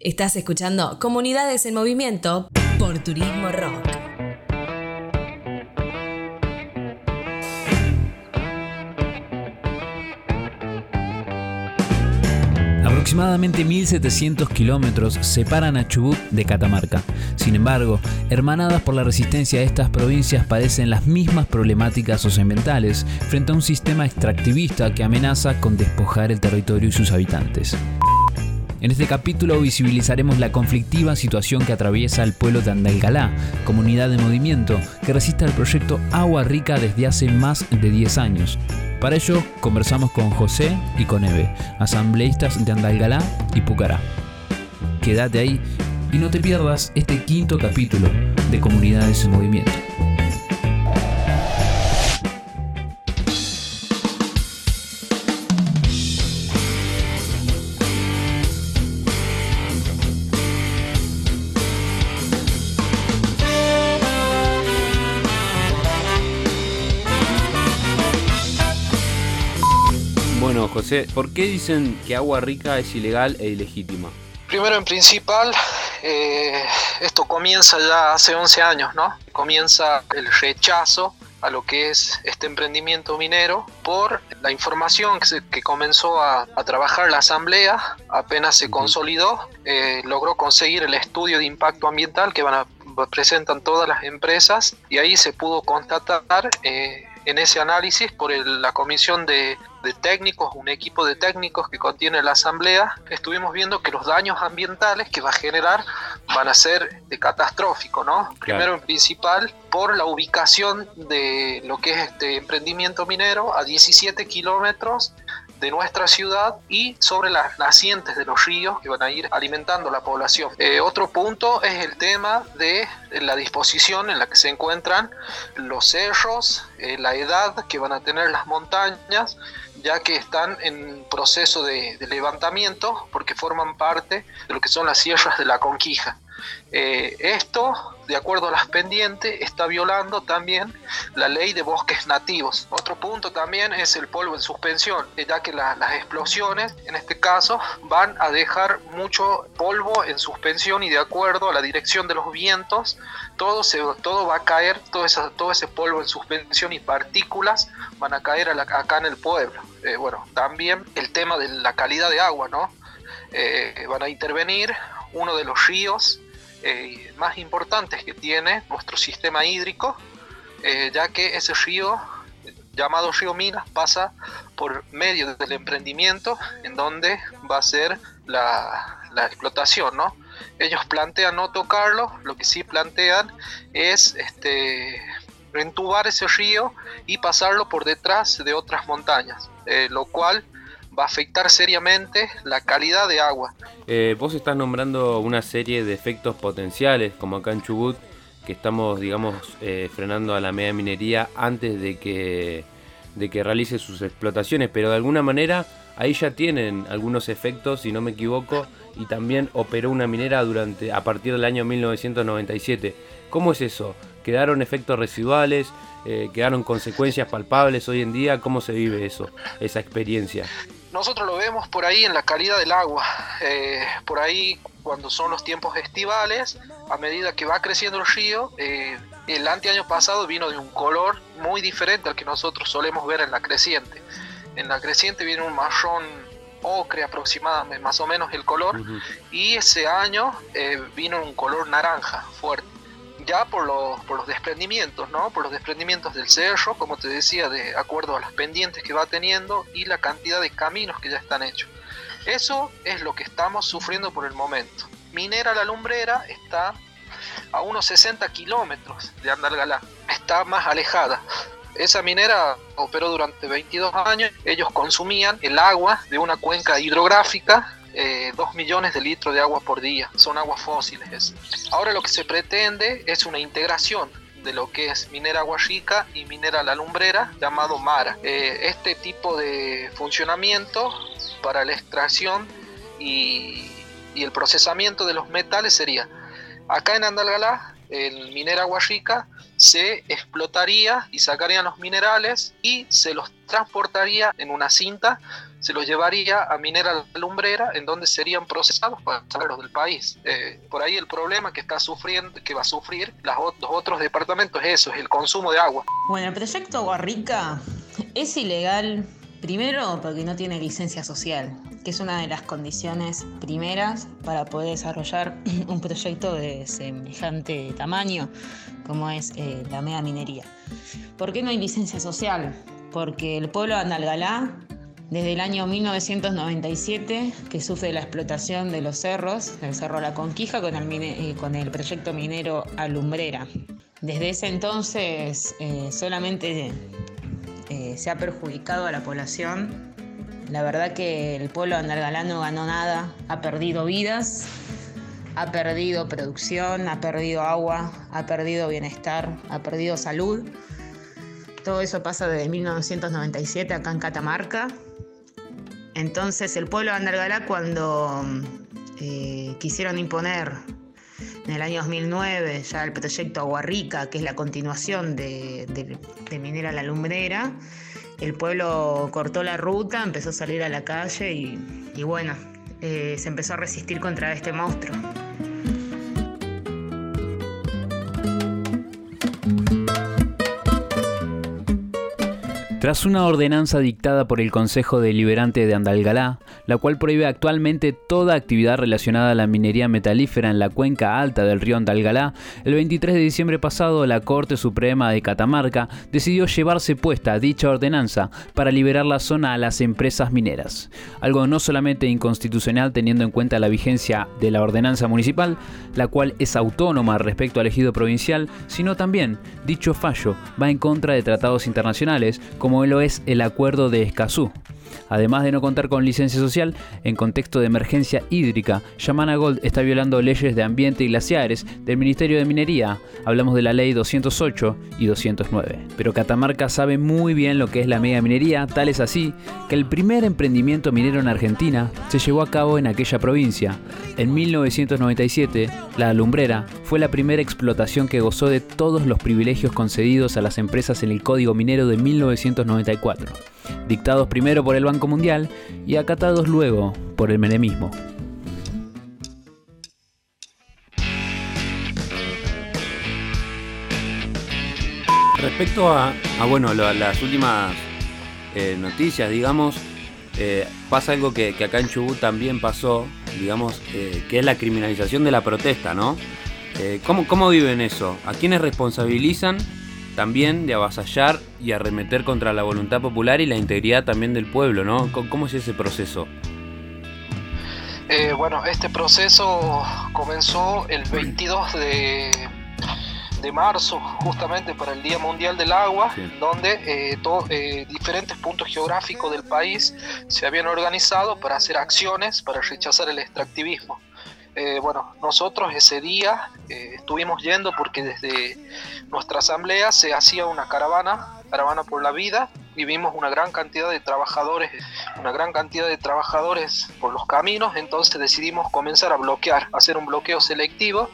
Estás escuchando Comunidades en Movimiento por Turismo Rock. Aproximadamente 1.700 kilómetros separan a Chubut de Catamarca. Sin embargo, hermanadas por la resistencia estas provincias padecen las mismas problemáticas socioambientales frente a un sistema extractivista que amenaza con despojar el territorio y sus habitantes. En este capítulo visibilizaremos la conflictiva situación que atraviesa el pueblo de Andalgalá, comunidad de movimiento que resiste al proyecto Agua Rica desde hace más de 10 años. Para ello, conversamos con José y con Eve, asambleístas de Andalgalá y Pucará. Quédate ahí y no te pierdas este quinto capítulo de Comunidades en Movimiento. José, ¿por qué dicen que agua rica es ilegal e ilegítima? Primero en principal, eh, esto comienza ya hace 11 años, ¿no? Comienza el rechazo a lo que es este emprendimiento minero por la información que, comenzó a, trabajar la asamblea, apenas se consolidó, eh, logró conseguir el estudio de impacto ambiental que van a, presentan todas las empresas y ahí se pudo constatar eh, en ese análisis por la comisión de, técnicos, un equipo de técnicos que contiene la asamblea, estuvimos viendo que los daños ambientales que va a generar van a ser de catastrófico, ¿no? Primero en principal por la ubicación de lo que es este emprendimiento minero a 17 kilómetros de nuestra ciudad y sobre las nacientes de los ríos que van a ir alimentando la población. Eh, otro punto es el tema de la disposición en la que se encuentran los cerros, eh, la edad que van a tener las montañas, ya que están en proceso de, de levantamiento porque forman parte de lo que son las sierras de la conquija. Eh, esto, de acuerdo a las pendientes, está violando también la ley de bosques nativos. Otro punto también es el polvo en suspensión, eh, ya que las explosiones, en este caso, van a dejar mucho polvo en suspensión y de acuerdo a la dirección de los vientos, todo, se, todo va a caer, todo, ese polvo en suspensión y partículas van a caer acá en el pueblo. Eh, bueno, también el tema de la calidad de agua, ¿no? van a intervenir uno de los ríos eh, más importantes que tiene nuestro sistema hídrico, eh, ya que ese río, llamado río Minas, pasa por medio del emprendimiento en donde va a ser la, la explotación, ¿no? Ellos plantean no tocarlo, lo que sí plantean es este, rentubar ese río y pasarlo por detrás de otras montañas, eh, lo cual va a afectar seriamente la calidad de agua. Eh, vos estás nombrando una serie de efectos potenciales, como acá en Chubut, que estamos, digamos, eh, frenando a la media minería antes de que, de que realice sus explotaciones, pero de alguna manera ahí ya tienen algunos efectos, si no me equivoco, y también operó una minera durante a partir del año 1997. ¿Cómo es eso? ¿Quedaron efectos residuales? Eh, ¿Quedaron consecuencias palpables hoy en día? ¿Cómo se vive eso, esa experiencia? Nosotros lo vemos por ahí en la calidad del agua, eh, por ahí cuando son los tiempos estivales, a medida que va creciendo el río, eh, el anteaño pasado vino de un color muy diferente al que nosotros solemos ver en la creciente. En la creciente viene un marrón ocre aproximadamente, más o menos el color, y ese año eh, vino un color naranja fuerte ya por los, por los desprendimientos, ¿no? Por los desprendimientos del cerro, como te decía, de acuerdo a las pendientes que va teniendo y la cantidad de caminos que ya están hechos. Eso es lo que estamos sufriendo por el momento. Minera La Lumbrera está a unos 60 kilómetros de Andalgalá, está más alejada. Esa minera operó durante 22 años, ellos consumían el agua de una cuenca hidrográfica eh, 2 millones de litros de agua por día. Son aguas fósiles. Ahora lo que se pretende es una integración de lo que es minera agua rica y minera la lumbrera llamado Mara. Eh, este tipo de funcionamiento para la extracción y, el procesamiento de los metales sería acá en Andalgalá, en minera agua rica, se explotaría y sacarían los minerales y se los transportaría en una cinta se los llevaría a Minera Lumbrera, en donde serían procesados para sacarlos del país. Eh, por ahí el problema que está sufriendo, que va a sufrir los otros departamentos es eso, es el consumo de agua. Bueno, el proyecto Agua Rica es ilegal Primero, porque no tiene licencia social, que es una de las condiciones primeras para poder desarrollar un proyecto de semejante tamaño como es eh, la mega minería. ¿Por qué no hay licencia social? Porque el pueblo de Andalgalá, desde el año 1997, que sufre la explotación de los cerros, el Cerro La Conquija, con el, eh, con el proyecto minero Alumbrera. Desde ese entonces eh, solamente eh, se ha perjudicado a la población. La verdad que el pueblo de Andalgalá no ganó nada, ha perdido vidas, ha perdido producción, ha perdido agua, ha perdido bienestar, ha perdido salud. Todo eso pasa desde 1997 acá en Catamarca. Entonces el pueblo de Andalgalá cuando eh, quisieron imponer en el año 2009 ya el proyecto Aguarrica, que es la continuación de, Minera La Lumbrera, el pueblo cortó la ruta, empezó a salir a la calle y, bueno, eh, se empezó a resistir contra este monstruo. Tras una ordenanza dictada por el Consejo Deliberante de Andalgalá, la cual prohíbe actualmente toda actividad relacionada a la minería metalífera en la cuenca alta del río Andalgalá, el 23 de diciembre pasado la Corte Suprema de Catamarca decidió llevarse puesta dicha ordenanza para liberar la zona a las empresas mineras. Algo no solamente inconstitucional teniendo en cuenta la vigencia de la ordenanza municipal, la cual es autónoma respecto al ejido provincial, sino también dicho fallo va en contra de tratados internacionales como lo es el Acuerdo de Escazú. Además de no contar con licencia social, en contexto de emergencia hídrica, Yamana Gold está violando leyes de ambiente y glaciares del Ministerio de Minería. Hablamos de la ley 208 y 209. Pero Catamarca sabe muy bien lo que es la mega minería, tal es así que el primer emprendimiento minero en Argentina se llevó a cabo en aquella provincia. En 1997, la alumbrera fue la primera explotación que gozó de todos los privilegios concedidos a las empresas en el Código Minero de 1994 dictados primero por el Banco Mundial y acatados luego por el menemismo. Respecto a, bueno, las últimas eh, noticias, digamos, eh, pasa algo que, acá en Chubut también pasó, digamos, eh, que es la criminalización de la protesta, ¿no? ¿cómo, ¿Cómo viven eso? ¿A quiénes responsabilizan también de avasallar y arremeter contra la voluntad popular y la integridad también del pueblo, ¿no? ¿Cómo es ese proceso? Eh, bueno, este proceso comenzó el 22 de, de, marzo, justamente para el Día Mundial del Agua, donde eh, eh, diferentes puntos geográficos del país se habían organizado para hacer acciones para rechazar el extractivismo. Eh, bueno, nosotros ese día eh, estuvimos yendo porque desde nuestra asamblea se hacía una caravana, caravana por la vida, y vimos una gran cantidad de trabajadores, una gran cantidad de trabajadores por los caminos, entonces decidimos comenzar a bloquear, hacer un bloqueo selectivo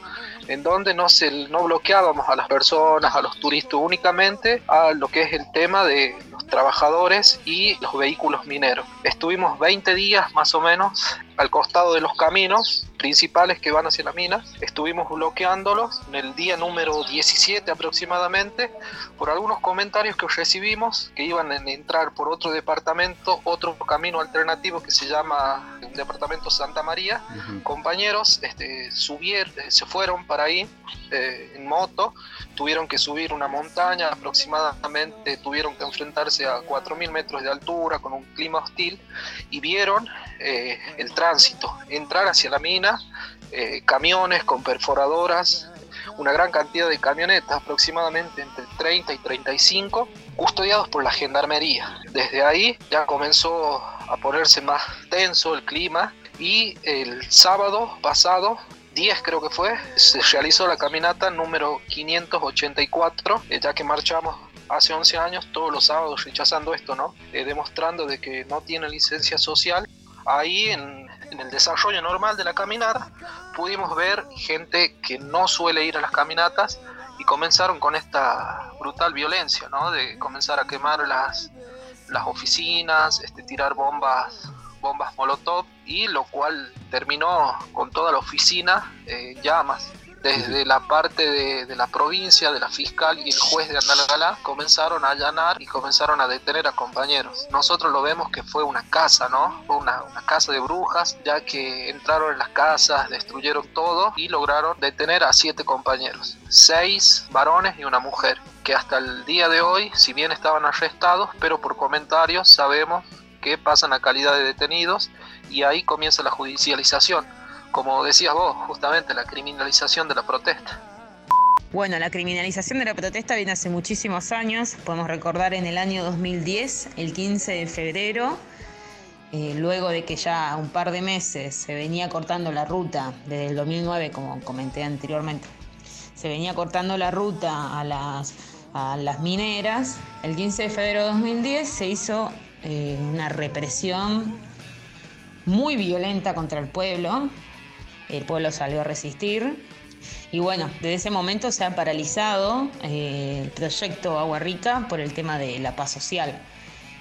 en donde no, se, no bloqueábamos a las personas, a los turistas únicamente, a lo que es el tema de los trabajadores y los vehículos mineros. Estuvimos 20 días más o menos al costado de los caminos principales que van hacia la mina. Estuvimos bloqueándolos en el día número 17 aproximadamente por algunos comentarios que recibimos que iban a entrar por otro departamento, otro camino alternativo que se llama el departamento Santa María. Compañeros este, subieron, se fueron para ahí eh, en moto, tuvieron que subir una montaña aproximadamente, tuvieron que enfrentarse a 4.000 metros de altura con un clima hostil y vieron eh, el tránsito, entrar hacia la mina, eh, camiones con perforadoras, una gran cantidad de camionetas, aproximadamente entre 30 y 35, custodiados por la gendarmería. Desde ahí ya comenzó a ponerse más tenso el clima y el sábado pasado 10 creo que fue, se realizó la caminata número 584, eh, ya que marchamos hace 11 años todos los sábados rechazando esto, ¿no? demostrando de que no tiene licencia social ahí en, el desarrollo normal de la caminata pudimos ver gente que no suele ir a las caminatas y comenzaron con esta brutal violencia, ¿no? De comenzar a quemar las, las oficinas, este, tirar bombas bombas molotov y lo cual terminó con toda la oficina en llamas desde la parte de, la provincia, de la fiscal y el juez de Andalgalá, comenzaron a allanar y comenzaron a detener a compañeros. Nosotros lo vemos que fue una casa, ¿no? Fue una, una casa de brujas, ya que entraron en las casas, destruyeron todo y lograron detener a siete compañeros, seis varones y una mujer que hasta el día de hoy, si bien estaban arrestados, pero por comentarios sabemos que pasan a calidad de detenidos y ahí comienza la judicialización como decías vos, justamente la criminalización de la protesta. Bueno, la criminalización de la protesta viene hace muchísimos años. Podemos recordar en el año 2010, el 15 de febrero, eh, luego de que ya un par de meses se venía cortando la ruta, desde el 2009, como comenté anteriormente, se venía cortando la ruta a las, a las mineras, el 15 de febrero de 2010 se hizo eh, una represión muy violenta contra el pueblo, el pueblo salió a resistir. Y bueno, desde ese momento se ha paralizado eh, el proyecto Agua Rica por el tema de la paz social.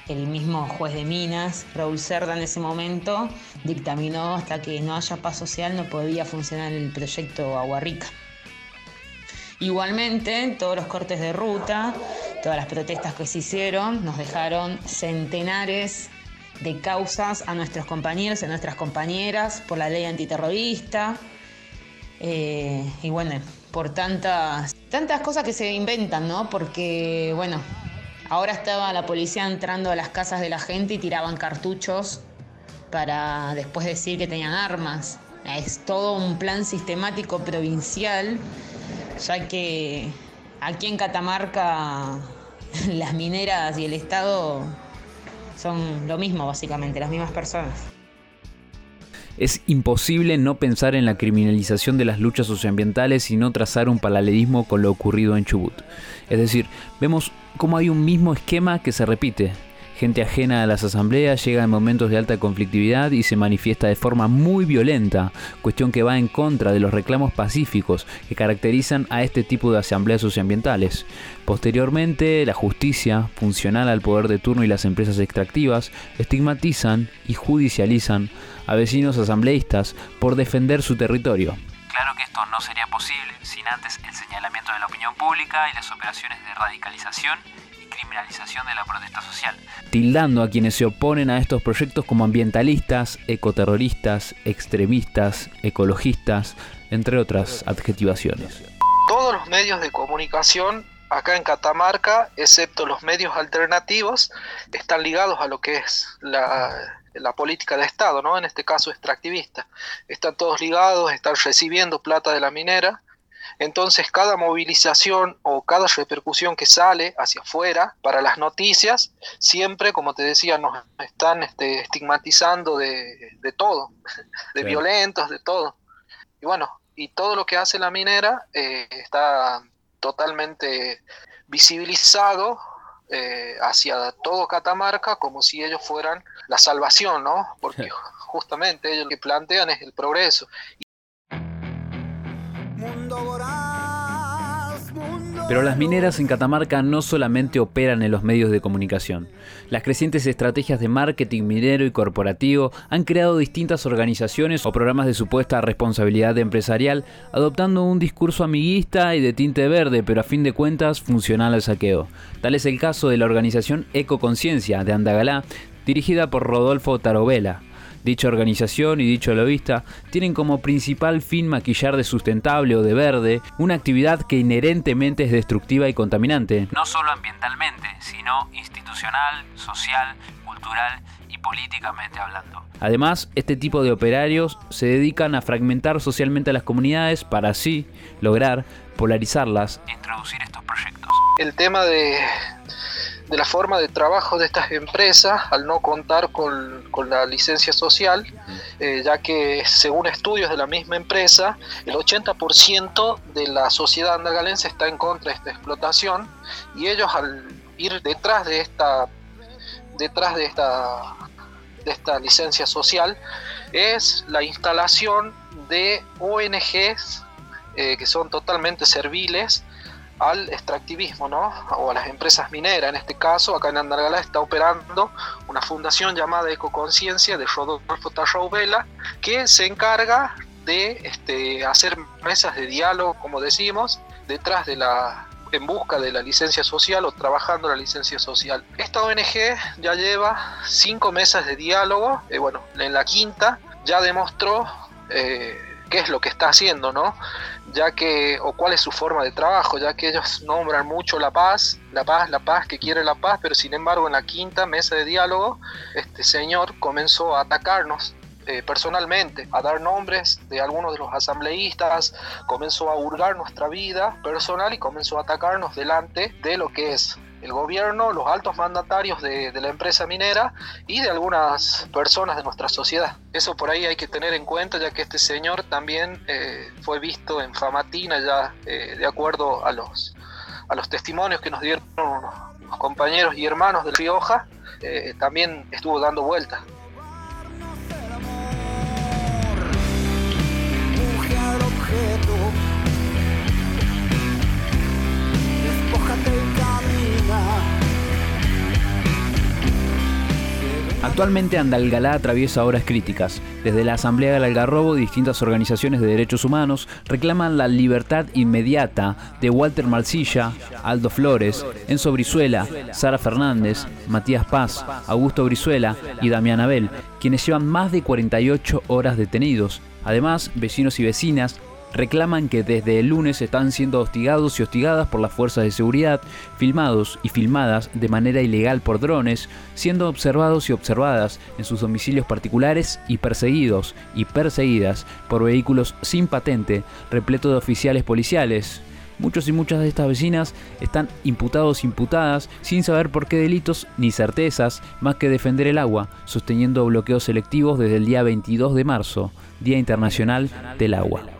El mismo juez de Minas, Raúl Cerda, en ese momento dictaminó hasta que no haya paz social no podía funcionar el proyecto Agua Rica. Igualmente, todos los cortes de ruta, todas las protestas que se hicieron, nos dejaron centenares de causas a nuestros compañeros y a nuestras compañeras por la ley antiterrorista. Eh, y bueno, por tantas, tantas cosas que se inventan, ¿no? Porque, bueno, ahora estaba la policía entrando a las casas de la gente y tiraban cartuchos para después decir que tenían armas. Es todo un plan sistemático provincial, ya que aquí en Catamarca las mineras y el Estado son lo mismo básicamente, las mismas personas. Es imposible no pensar en la criminalización de las luchas socioambientales y no trazar un paralelismo con lo ocurrido en Chubut. Es decir, vemos cómo hay un mismo esquema que se repite. Gente ajena a las asambleas llega en momentos de alta conflictividad y se manifiesta de forma muy violenta, cuestión que va en contra de los reclamos pacíficos que caracterizan a este tipo de asambleas socioambientales. Posteriormente, la justicia, funcional al poder de turno y las empresas extractivas, estigmatizan y judicializan a vecinos asambleístas por defender su territorio. Claro que esto no sería posible sin antes el señalamiento de la opinión pública y las operaciones de radicalización criminalización de la protesta social. Tildando a quienes se oponen a estos proyectos como ambientalistas, ecoterroristas, extremistas, ecologistas, entre otras adjetivaciones. Todos los medios de comunicación acá en Catamarca, excepto los medios alternativos, están ligados a lo que es la, la, política de Estado, ¿no? En este caso extractivista. Están todos ligados, están recibiendo plata de la minera entonces, cada movilización o cada repercusión que sale hacia afuera para las noticias, siempre, como te decía, nos están este, estigmatizando de, todo, de violentos, de todo. Y bueno, y todo lo que hace la minera eh, está totalmente visibilizado eh, hacia todo Catamarca como si ellos fueran la salvación, ¿no? Porque justamente ellos lo que plantean es el progreso. Pero las mineras en Catamarca no solamente operan en los medios de comunicación. Las crecientes estrategias de marketing minero y corporativo han creado distintas organizaciones o programas de supuesta responsabilidad empresarial, adoptando un discurso amiguista y de tinte verde, pero a fin de cuentas funcional al saqueo. Tal es el caso de la organización Ecoconciencia de Andagalá, dirigida por Rodolfo Tarovela. Dicha organización y dicho lobista tienen como principal fin maquillar de sustentable o de verde una actividad que inherentemente es destructiva y contaminante. No solo ambientalmente, sino institucional, social, cultural y políticamente hablando. Además, este tipo de operarios se dedican a fragmentar socialmente a las comunidades para así lograr polarizarlas e introducir estos proyectos. El tema de, de la forma de trabajo de estas empresas al no contar con, la licencia social, eh, ya que según estudios de la misma empresa, el 80% de la sociedad andagalense está en contra de esta explotación y ellos al ir detrás de esta detrás de esta de esta licencia social es la instalación de ONGs eh, que son totalmente serviles al extractivismo, ¿no? O a las empresas mineras. En este caso, acá en Andalgalá está operando una fundación llamada Ecoconciencia de Rodolfo Tarrau Vela, que se encarga de este, hacer mesas de diálogo, como decimos, detrás de la en busca de la licencia social o trabajando la licencia social. Esta ONG ya lleva cinco mesas de diálogo, eh, bueno, en la quinta ya demostró eh, qué es lo que está haciendo, ¿no? Ya que, o cuál es su forma de trabajo, ya que ellos nombran mucho la paz, la paz, la paz, que quiere la paz, pero sin embargo en la quinta mesa de diálogo, este señor comenzó a atacarnos eh, personalmente, a dar nombres de algunos de los asambleístas, comenzó a hurgar nuestra vida personal y comenzó a atacarnos delante de lo que es el gobierno, los altos mandatarios de, la empresa minera y de algunas personas de nuestra sociedad. Eso por ahí hay que tener en cuenta ya que este señor también eh, fue visto en Famatina ya eh, de acuerdo a los, a los testimonios que nos dieron los compañeros y hermanos de Rioja, también estuvo dando vueltas. Actualmente Andalgalá atraviesa horas críticas. Desde la Asamblea del Algarrobo, distintas organizaciones de derechos humanos reclaman la libertad inmediata de Walter Marcilla, Aldo Flores, Enzo Brizuela, Sara Fernández, Matías Paz, Augusto Brizuela y Damián Abel, quienes llevan más de 48 horas detenidos. Además, vecinos y vecinas reclaman que desde el lunes están siendo hostigados y hostigadas por las fuerzas de seguridad, filmados y filmadas de manera ilegal por drones, siendo observados y observadas en sus domicilios particulares y perseguidos y perseguidas por vehículos sin patente, repleto de oficiales policiales. Muchos y muchas de estas vecinas están imputados imputadas sin saber por qué delitos ni certezas más que defender el agua, sosteniendo bloqueos selectivos desde el día 22 de marzo, Día Internacional del Agua.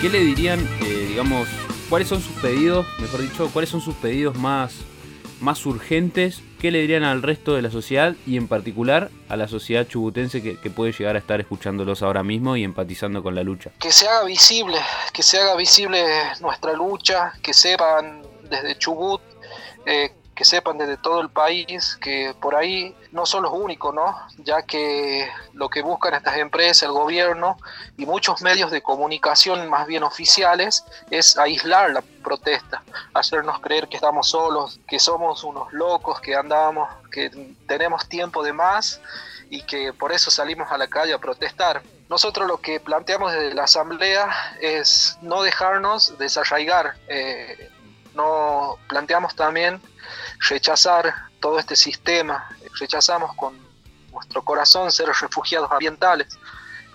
¿Qué le dirían, eh, digamos, cuáles son sus pedidos, mejor dicho, cuáles son sus pedidos más, más urgentes? ¿Qué le dirían al resto de la sociedad y en particular a la sociedad chubutense que, puede llegar a estar escuchándolos ahora mismo y empatizando con la lucha? Que se haga visible, que se haga visible nuestra lucha, que sepan desde Chubut eh, que sepan desde todo el país que por ahí no son los únicos, ¿no? Ya que lo que buscan estas empresas, el gobierno y muchos medios de comunicación más bien oficiales es aislar la protesta, hacernos creer que estamos solos, que somos unos locos, que andamos, que tenemos tiempo de más y que por eso salimos a la calle a protestar. Nosotros lo que planteamos desde la Asamblea es no dejarnos desarraigar. Eh, no planteamos también rechazar todo este sistema, rechazamos con nuestro corazón ser refugiados ambientales,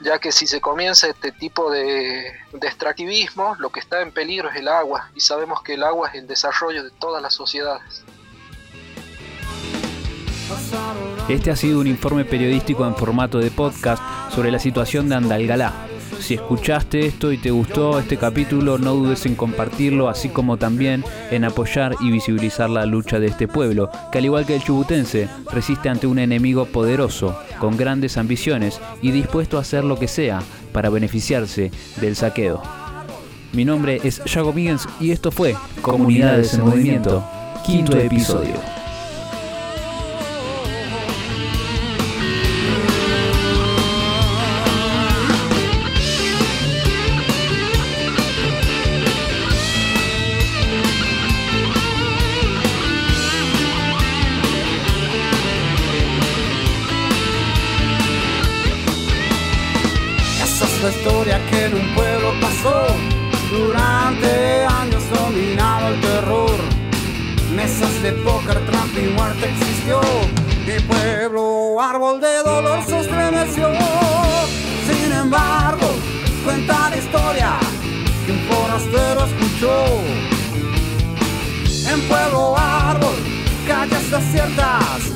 ya que si se comienza este tipo de, extractivismo, lo que está en peligro es el agua, y sabemos que el agua es el desarrollo de todas las sociedades. Este ha sido un informe periodístico en formato de podcast sobre la situación de Andalgalá, si escuchaste esto y te gustó este capítulo, no dudes en compartirlo, así como también en apoyar y visibilizar la lucha de este pueblo, que al igual que el chubutense, resiste ante un enemigo poderoso, con grandes ambiciones y dispuesto a hacer lo que sea para beneficiarse del saqueo. Mi nombre es Jago Miggins y esto fue Comunidades en Movimiento, quinto episodio. La historia que en un pueblo pasó. Durante años dominado el terror. Mesas de póker, trampa y muerte existió. Mi pueblo, árbol de dolor, se estremeció. Sin embargo, cuenta la historia que un forastero escuchó. En pueblo, árbol, calles desiertas